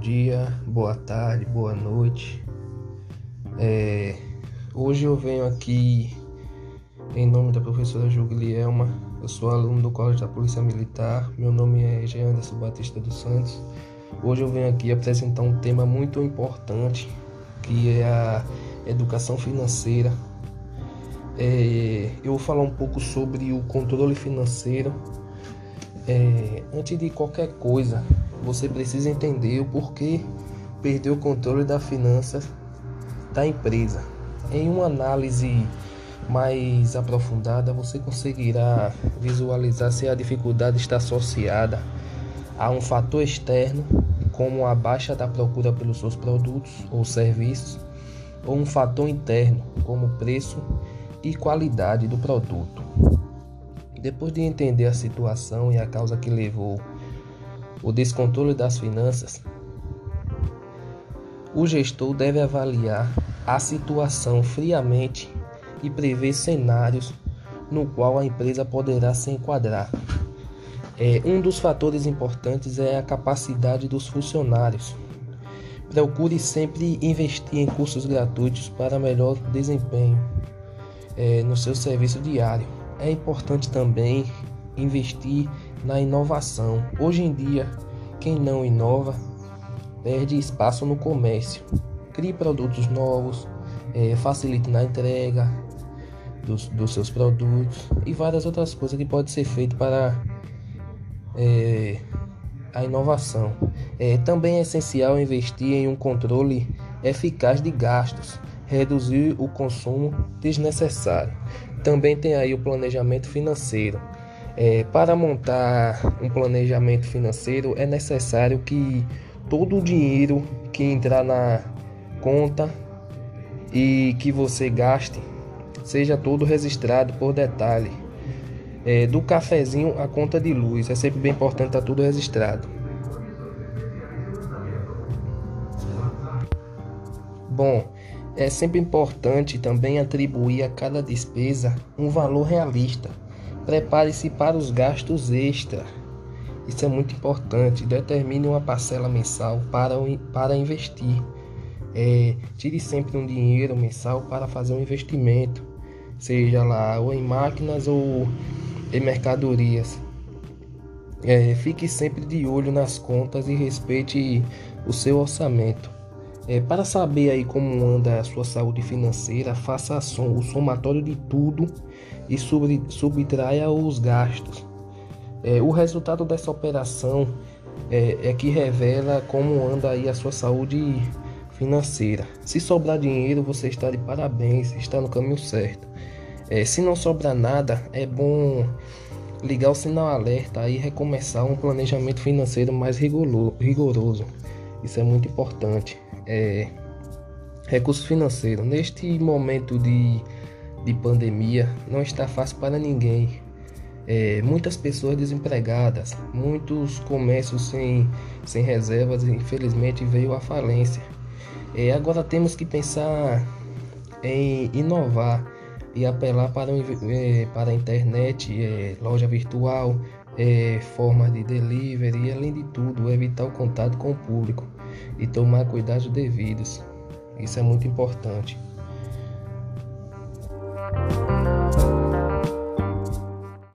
dia, boa tarde, boa noite. É, hoje eu venho aqui em nome da professora Juglielma. Eu sou aluno do Colégio da Polícia Militar. Meu nome é Jean Anderson Batista dos Santos. Hoje eu venho aqui apresentar um tema muito importante, que é a educação financeira. É, eu vou falar um pouco sobre o controle financeiro. É, antes de qualquer coisa, você precisa entender o porquê perdeu o controle das finanças da empresa. Em uma análise mais aprofundada, você conseguirá visualizar se a dificuldade está associada a um fator externo, como a baixa da procura pelos seus produtos ou serviços, ou um fator interno, como preço e qualidade do produto. Depois de entender a situação e a causa que levou o descontrole das finanças, o gestor deve avaliar a situação friamente e prever cenários no qual a empresa poderá se enquadrar. É, um dos fatores importantes é a capacidade dos funcionários. Procure sempre investir em cursos gratuitos para melhor desempenho é, no seu serviço diário. É importante também investir na inovação. Hoje em dia, quem não inova perde espaço no comércio. Crie produtos novos, é, facilite na entrega dos, dos, seus produtos e várias outras coisas que pode ser feito para é, a inovação. É, também é essencial investir em um controle eficaz de gastos, reduzir o consumo desnecessário. Também tem aí o planejamento financeiro. É, para montar um planejamento financeiro é necessário que todo o dinheiro que entrar na conta e que você gaste seja todo registrado por detalhe. É, do cafezinho à conta de luz, é sempre bem importante estar tá tudo registrado. Bom, é sempre importante também atribuir a cada despesa um valor realista Prepare-se para os gastos extra. Isso é muito importante. Determine uma parcela mensal para, para investir. É, tire sempre um dinheiro mensal para fazer um investimento, seja lá ou em máquinas ou em mercadorias. É, fique sempre de olho nas contas e respeite o seu orçamento. É, para saber aí como anda a sua saúde financeira, faça o somatório de tudo e sobre, subtraia os gastos. É, o resultado dessa operação é, é, que revela como anda aí a sua saúde financeira. Se sobrar dinheiro, você está de parabéns, está no caminho certo. É, se não sobrar nada, é bom ligar o sinal alerta e recomeçar um planejamento financeiro mais rigoroso. Isso é muito importante é, recurso financeiro. Neste momento de, de pandemia, não está fácil para ninguém. É, muitas pessoas desempregadas, muitos comércios sem, sem reservas, infelizmente veio à falência. É, agora temos que pensar em inovar e apelar para, é, para a internet, é, loja virtual, é, formas de delivery e, além de tudo, evitar o contato com o público e tomar cuidados devidos. Isso é muito importante.